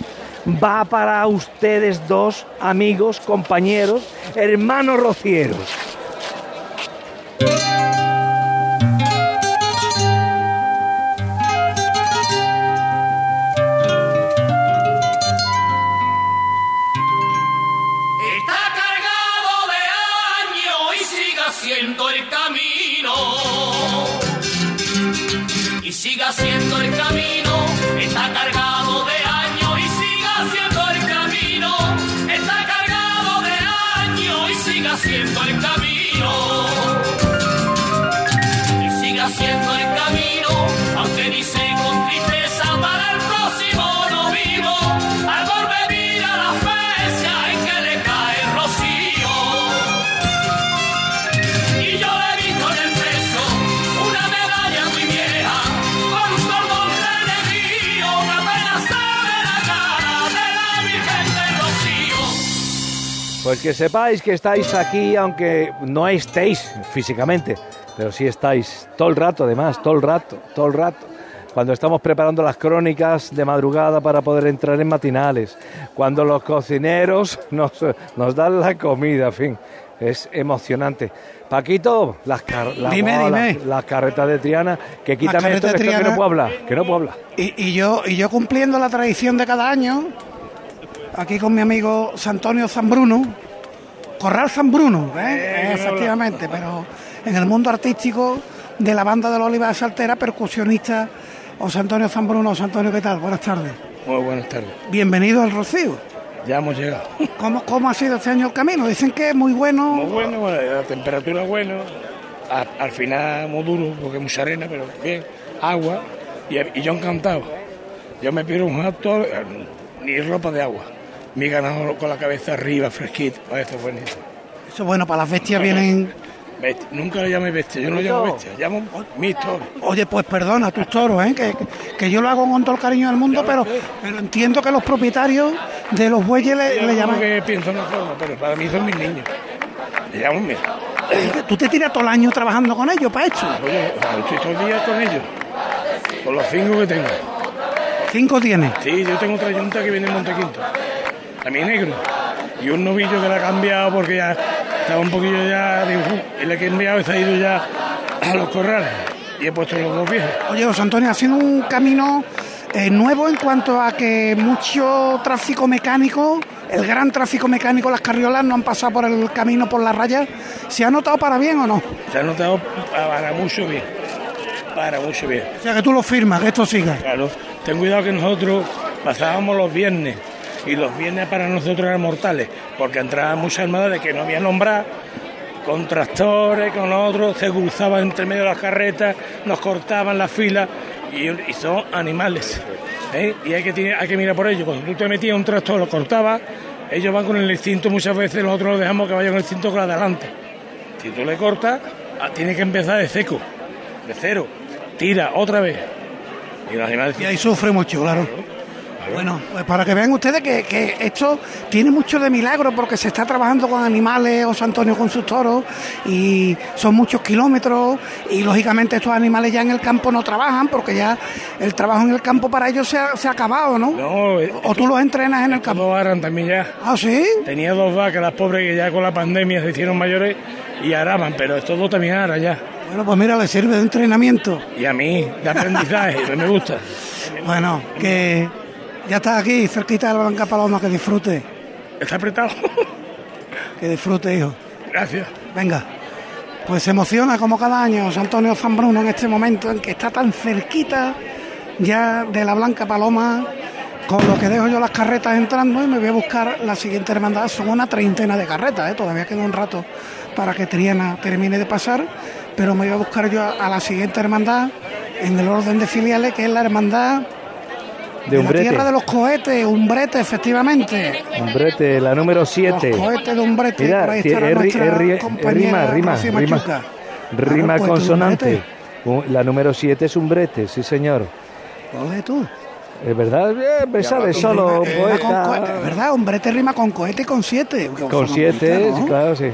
va para ustedes dos, amigos, compañeros, hermanos rocieros. Pues que sepáis que estáis aquí, aunque no estéis físicamente, pero sí estáis todo el rato, además, todo el rato, todo el rato. Cuando estamos preparando las crónicas de madrugada para poder entrar en matinales, cuando los cocineros nos, nos dan la comida, en fin, es emocionante. Paquito, las, car- la- Dime, oh, dime. las- las carretas de Triana, que quítame esto, esto que no puedo hablar, que no puedo hablar. Y, y yo, y yo cumpliendo la tradición de cada año, aquí con mi amigo Santonio Zambruno, Corral Zambruno, ¿eh? efectivamente, pero en el mundo artístico de la banda de la Oliva de Saltera, percusionista José Antonio Zambruno. José Antonio, ¿qué tal? Buenas tardes. Muy buenas tardes. Bienvenido al Rocío. Ya hemos llegado. ¿Cómo, ¿Cómo ha sido este año el camino? Dicen que es muy bueno. Muy bueno, bueno, la temperatura buena. A- al final muy duro porque hay mucha arena, pero bien. Agua. Y, y yo encantado. Yo me pido un acto, eh, ni ropa de agua. Mi ganado con la cabeza arriba, fresquito. Eso es buenísimo. Eso es bueno, para las bestias vienen... Bestia. Nunca le llame bestia, yo no lo llamo bestia, llamo mis toros. Oye, pues perdona, tus toros, ¿eh? que, que- que yo lo hago con todo el cariño del mundo, pero, pero entiendo que los propietarios de los bueyes le, le llaman... que pienso en una forma, pero para mí son mis niños. Le llamo mis. Tú te tiras todo el año trabajando con ellos para esto. Oye, estoy todo el día con ellos. Con los cinco que tengo. ¿Cinco tienes? Sí, yo tengo otra yunta que viene en Montequinto. También negro. Y un novillo que la ha cambiado porque ya estaba un poquillo ya de y le he cambiado y se ha ido ya a los corrales. Y he puesto los dos viejos. Oye, José Antonio, ha sido un camino eh, nuevo en cuanto a que mucho tráfico mecánico, el gran tráfico mecánico, las carriolas no han pasado por el camino por la raya. ¿Se ha notado para bien o no? Se ha notado para mucho bien. Para mucho bien. O sea, que tú lo firmas, que esto siga. Claro, ten cuidado que nosotros pasábamos los viernes y los viernes para nosotros eran mortales, porque entraban muchas armadas de que no había nombrado, con tractores, con otros, se cruzaban entre medio de las carretas, nos cortaban las filas y, y son animales. ¿eh? Y hay que, hay que mirar por ellos. Cuando tú te metías un tractor, lo cortabas, ellos van con el instinto, muchas veces nosotros los dejamos que vayan con el instinto con adelante. Si tú le cortas, ah, tiene que empezar de seco, de cero, tira otra vez. Y los animales Y ahí sufre mucho, claro. Bueno, pues para que vean ustedes que, que esto tiene mucho de milagro porque se está trabajando con animales, José Antonio con sus toros, y son muchos kilómetros, y lógicamente estos animales ya en el campo no trabajan porque ya el trabajo en el campo para ellos se ha, se ha acabado, ¿no? No, eh, o tú los entrenas en el campo. Dos aran también ya. ¿Ah, sí? Tenía dos vacas, las pobres que ya con la pandemia se hicieron mayores y araban, pero estos dos también aran ya. Bueno, pues mira, le sirve de entrenamiento. Y a mí, de aprendizaje, me gusta. Bueno, que ya estás aquí, cerquita de la Blanca Paloma, que disfrute. ¿Está apretado? Que disfrute, hijo. Gracias. Venga. Pues se emociona como cada año José Antonio Zambruno en este momento en que está tan cerquita ya de la Blanca Paloma, con lo que dejo yo las carretas entrando y me voy a buscar la siguiente hermandad. Son una treintena de carretas, ¿eh? todavía queda un rato para que Triana termine de pasar, pero me voy a buscar yo a, a la siguiente hermandad en el orden de filiales, que es la hermandad De la Umbrete. tierra de los cohetes, Umbrete, efectivamente. Umbrete, la número 7. Los cohetes de Mira, por ahí estará nuestra es compañera rima, rima, rima, rima Claro, pues, consonante. La número 7 es Umbrete, sí señor. Ole tú. Es verdad, eh, me sale solo Rima- poeta. cohete, ¿Verdad? Umbrete rima con cohete y con siete. Con 7, ¿no? claro, sí.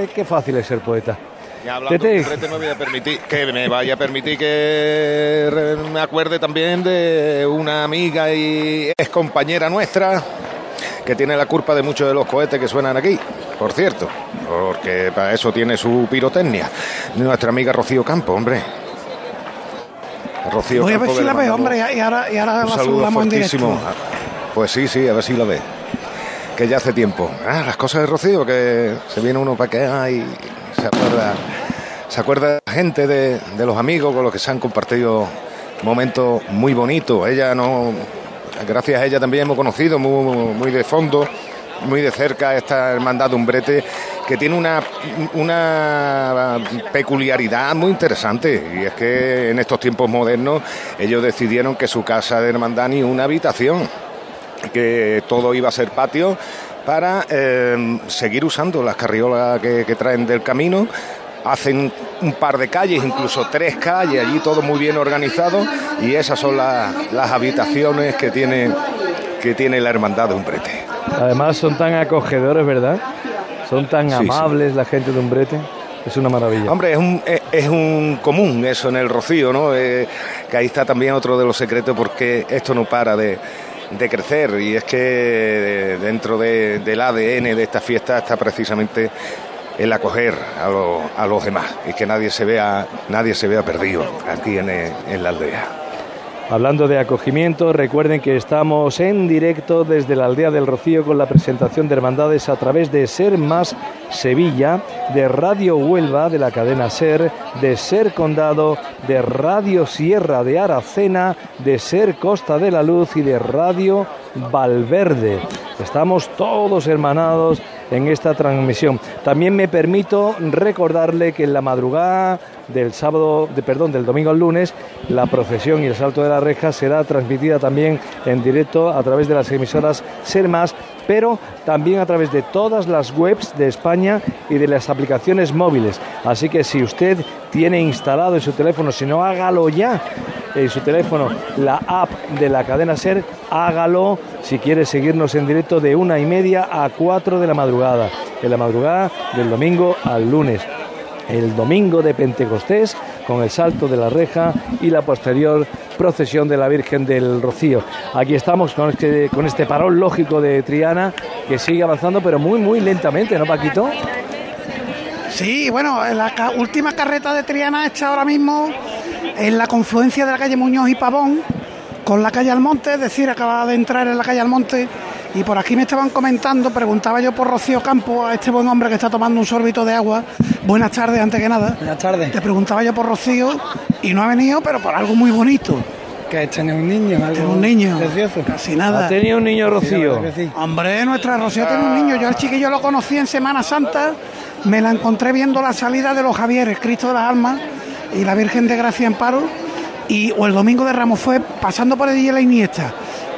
Es que fácil es ser poeta. Y hablando Tete. de Umbrete, me voy a permitir que me vaya a permitir que me acuerde también de una amiga y ex compañera nuestra que tiene la culpa de muchos de los cohetes que suenan aquí, por cierto, porque para eso tiene su pirotecnia. Nuestra amiga Rocío Campo, hombre. Rocío Voy a ver si la mandamos hombre, y ahora, y ahora un la saludo fortísimo. Pues sí, sí, a ver si la ve. Que ya hace tiempo. Ah, las cosas de Rocío, que se viene uno para acá y se acuerda, se acuerda la gente, de, de los amigos con los que se han compartido momentos muy bonitos. Ella no, gracias a ella también hemos conocido muy, muy de fondo, muy de cerca esta hermandad de Umbrete que tiene una, una peculiaridad muy interesante y es que en estos tiempos modernos ellos decidieron que su casa de hermandad ni una habitación que todo iba a ser patio para eh, seguir usando las carriolas que, que traen del camino. Hacen un par de calles, incluso tres calles, allí todo muy bien organizado y esas son las- las habitaciones que tiene, que tiene la hermandad de Umbrete. Además son tan acogedores, ¿verdad? Son tan Sí, amables la gente de Umbrete. Es una maravilla. Hombre, es un, es, es un común eso en el Rocío, ¿no? Eh, que ahí está también otro de los secretos porque esto no para de, de crecer y es que eh, dentro de- del ADN de esta fiesta está precisamente el acoger a, a los demás y que nadie se vea nadie se vea perdido aquí en, en la aldea. Hablando de acogimiento, recuerden que estamos en directo desde la aldea del Rocío con la presentación de hermandades a través de Ser Más Sevilla, de Radio Huelva, de la cadena Ser, de Ser Condado, de Radio Sierra de Aracena, de Ser Costa de la Luz y de Radio Valverde. Estamos todos hermanados en esta transmisión. También me permito recordarle que en la madrugada del sábado, de, perdón, del domingo al lunes, la procesión y el salto de la reja será transmitida también en directo a través de las emisoras Ser Más, pero también a través de todas las webs de España y de las aplicaciones móviles. Así que si usted tiene instalado en su teléfono, si no hágalo ya. En su teléfono la app de la cadena Ser, hágalo. Si quiere seguirnos en directo de una y media a cuatro de la madrugada, en la madrugada del domingo al lunes. El domingo de Pentecostés con el salto de la reja y la posterior procesión de la Virgen del Rocío. Aquí estamos con este, con este parón lógico de Triana que sigue avanzando pero muy muy lentamente, ¿no Paquito? Sí, bueno, en la última carreta de Triana está ahora mismo en la confluencia de la calle Muñoz y Pavón con la calle Almonte, es decir, acaba de entrar en la calle Almonte y por aquí me estaban comentando, preguntaba yo por Rocío Campo, a este buen hombre que está tomando un sorbito de agua. Buenas tardes, antes que nada. Buenas tardes. Te preguntaba yo por Rocío y no ha venido, pero por algo muy bonito. Que tiene un niño, algo Tiene un niño. precioso. Casi nada. ¿Ha tenido un niño Rocío? sí. Hombre, nuestra Rocío tiene un niño. Yo al chiquillo lo conocí en Semana Santa. Me la encontré viendo la salida de los Javieres, Cristo de las Almas y la Virgen de Gracia en Paro. Y o el domingo de Ramos fue pasando por allí la Iniesta.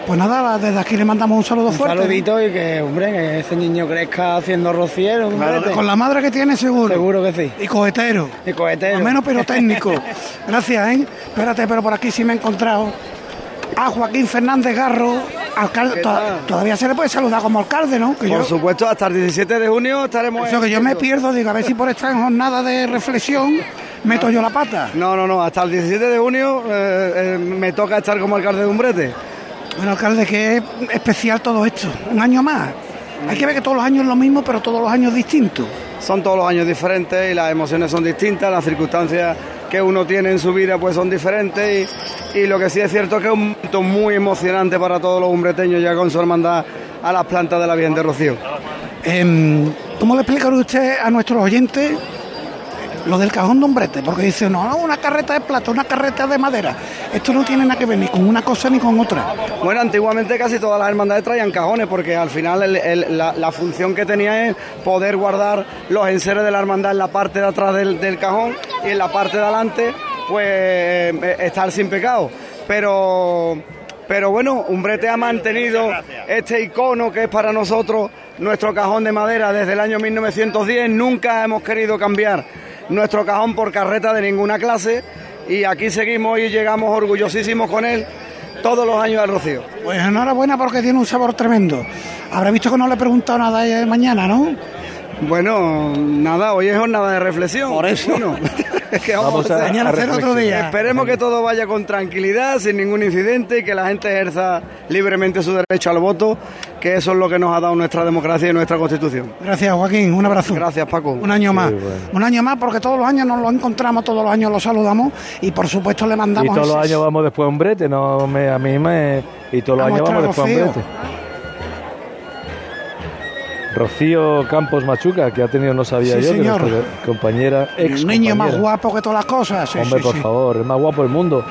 Pues nada, desde aquí le mandamos un saludo Un fuerte. saludito y que, hombre, que ese niño crezca haciendo rociero. Claro, con la madre que tiene seguro. Seguro que sí. Y cohetero. Y cohetero. Al menos pirotécnico. Gracias, ¿eh? Espérate, pero por aquí sí me he encontrado a Joaquín Fernández Garro, alcalde. toda- todavía se le puede saludar como alcalde, ¿no? Que Por yo- supuesto, hasta el 17 de junio estaremos... Eso que yo me pierdo, digo, a ver si por esta jornada de reflexión meto yo la pata. No, no, no, hasta el 17 de junio eh, eh, me toca estar como alcalde de Umbrete. Bueno, alcalde, que es especial todo esto. Un año más. Hay que ver que todos los años es lo mismo, pero todos los años distintos. Son todos los años diferentes y las emociones son distintas, las circunstancias que uno tiene en su vida pues son diferentes y, y lo que sí es cierto es que es un momento muy emocionante para todos los umbreteños ya con su hermandad a las plantas de la Virgen de Rocío. Em, ¿Cómo le explicaría usted a nuestros oyentes lo del cajón de hombrete? Porque dice, no, no, una carreta de plata, una carreta de madera. Esto no tiene nada que ver ni con una cosa ni con otra. Bueno, antiguamente casi todas las hermandades traían cajones porque al final el- el- la, la función que tenía es poder guardar los enseres de la hermandad en la parte de atrás del, del cajón y en la parte de adelante pues eh, estar sin pecado. Pero, pero bueno, Umbrete ha mantenido este icono que es para nosotros nuestro cajón de madera desde el año 1910. Nunca hemos querido cambiar nuestro cajón por carreta de ninguna clase y aquí seguimos y llegamos orgullosísimos con él todos los años al Rocío. Pues enhorabuena porque tiene un sabor tremendo. Habrá visto que no le he preguntado nada de mañana, ¿no? Bueno, nada, hoy es jornada de reflexión. Por eso. Bueno, ¿qué vamos, Vamos a- hacer? Mañana otro día. Esperemos que todo vaya con tranquilidad, sin ningún incidente y que la gente ejerza libremente su derecho al voto, que eso es lo que nos ha dado nuestra democracia y nuestra constitución. Gracias, Joaquín. Un abrazo. Gracias, Paco. Un año más. Un año más porque todos los años nos lo encontramos, todos los años lo saludamos y por supuesto le Y mandamos... todos los años vamos después a un brete, no me, a mí me... Y todos los A años vamos después a un brete. Rocío Campos Machuca, que ha tenido, no sabía Sí, yo, que señor. nuestra compañera, ex Un niño más guapo que todas las cosas. Sí, Hombre, sí, por favor, el más guapo del mundo.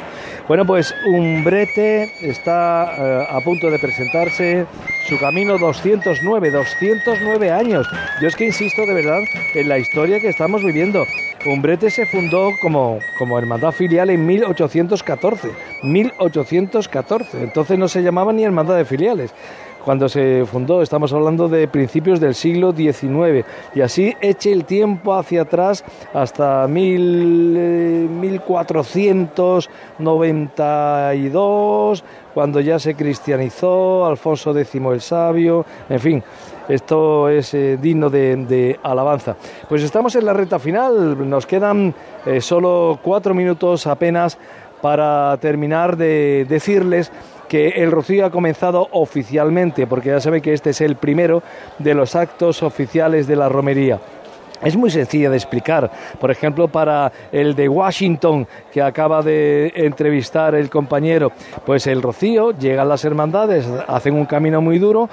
Bueno, pues Umbrete está eh, a punto de presentarse su camino 209, 209 años. Yo es que insisto de verdad en la historia que estamos viviendo. Umbrete se fundó como, como hermandad filial en 1814. 1814. Entonces no se llamaba ni hermandad de filiales. Cuando se fundó. Estamos hablando de principios del siglo XIX. Y así eche el tiempo hacia atrás hasta mil, eh, 1492, cuando ya se cristianizó, Alfonso X el Sabio, en fin. Esto es eh, digno de, alabanza. Pues estamos en la recta final, nos quedan eh, solo cuatro minutos apenas para terminar de decirles que el Rocío ha comenzado oficialmente, porque ya saben que este es el primero de los actos oficiales de la romería. Es muy sencilla de explicar. Por ejemplo, para el de Washington, que acaba de entrevistar el compañero, pues el Rocío, llegan las hermandades, hacen un camino muy duro,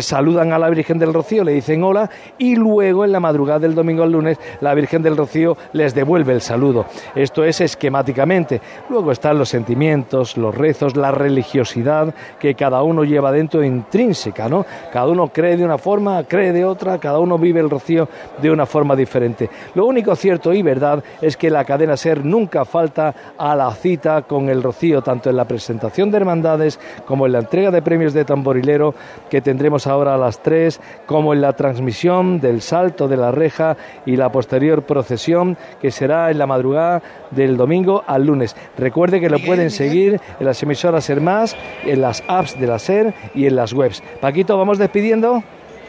saludan a la Virgen del Rocío, le dicen hola, y luego en la madrugada del domingo al lunes, la Virgen del Rocío les devuelve el saludo. Esto es esquemáticamente. Luego están los sentimientos, los rezos, la religiosidad que cada uno lleva dentro intrínseca, ¿no? Cada uno cree de una forma, cree de otra, cada uno vive el Rocío de una forma diferente. Lo único cierto y verdad es que la cadena SER nunca falta a la cita con el Rocío, tanto en la presentación de hermandades como en la entrega de premios de tamborilero que tendremos ahora a las 3, como en la transmisión del salto de la reja y la posterior procesión que será en la madrugada del domingo al lunes. Recuerde que lo pueden seguir en las emisoras SER Más, en las apps de la SER y en las webs. Paquito, ¿vamos despidiendo?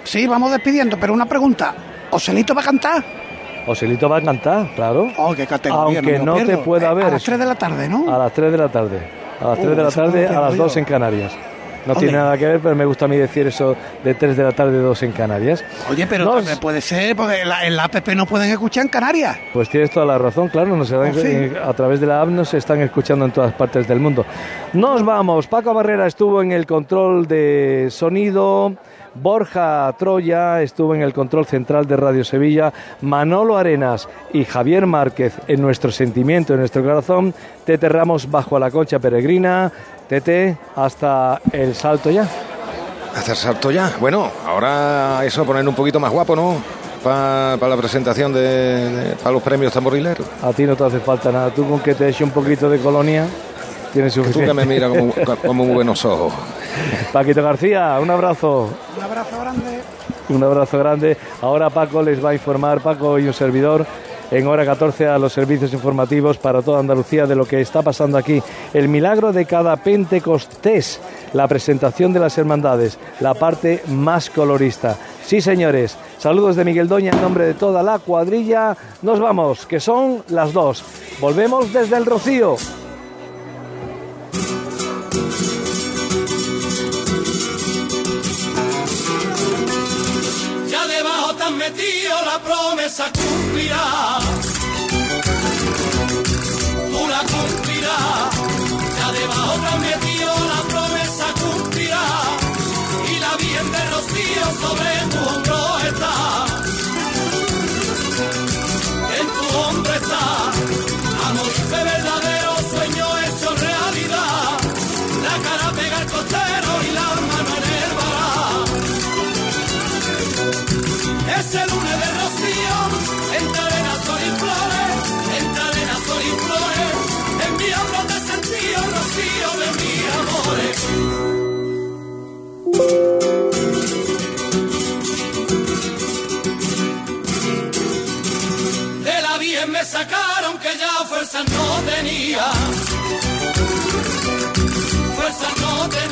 Sí, vamos despidiendo, pero una pregunta. ¿Oselito va a cantar? Oselito va a cantar, claro. Oh, qué categoría, Aunque no te pueda Eh, ver. A las 3 de la tarde, ¿no? A las 3 de la tarde. A las 3 Uh, de la tarde, a las yo. 2 en Canarias. No tiene nada que ver, pero me gusta a mí decir eso de 3 de la tarde, 2 en Canarias. Oye, pero también puede ser, porque en la, en la app no pueden escuchar en Canarias. Pues tienes toda la razón, claro, nos dan- Oh, sí. eh, a través de la app nos están escuchando en todas partes del mundo. Nos vamos, Paco Barrera estuvo en el control de sonido, Borja Troya estuvo en el control central de Radio Sevilla, Manolo Arenas y Javier Márquez en nuestro sentimiento, en nuestro corazón, Tete Ramos bajo la concha peregrina, Tete, hasta el salto ya. Hasta el salto ya. Bueno, ahora eso poner un poquito más guapo, ¿no? Para la presentación de, para los premios tamborileros. A ti no te hace falta nada, tú con que te eche un poquito de colonia Tú suficiente. que me miras como, como muy buenos ojos. Paquito García, un abrazo. Un abrazo grande. Un abrazo grande. Ahora Paco les va a informar, Paco y un servidor, en hora 14 a los servicios informativos para toda Andalucía de lo que está pasando aquí. El milagro de cada Pentecostés, la presentación de las hermandades, la parte más colorista. Sí, señores, saludos de Miguel Doña en nombre de toda la cuadrilla. Nos vamos, que son las dos. Volvemos desde el Rocío. Debajo te has metido la promesa cumplirá. Tú la cumplirás. Ya debajo te has metido la promesa cumplirá. Y la bien de rocío sobre tu hombro está. Ese lunes de rocío, entre arenas sol y flores, entre arenas sol y flores, en mi hombro te sentí el rocío de mis amores. De la bien me sacaron que ya fuerza no tenía, fuerza no tenía.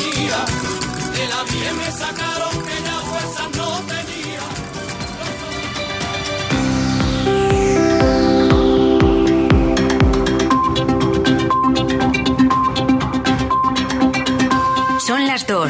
между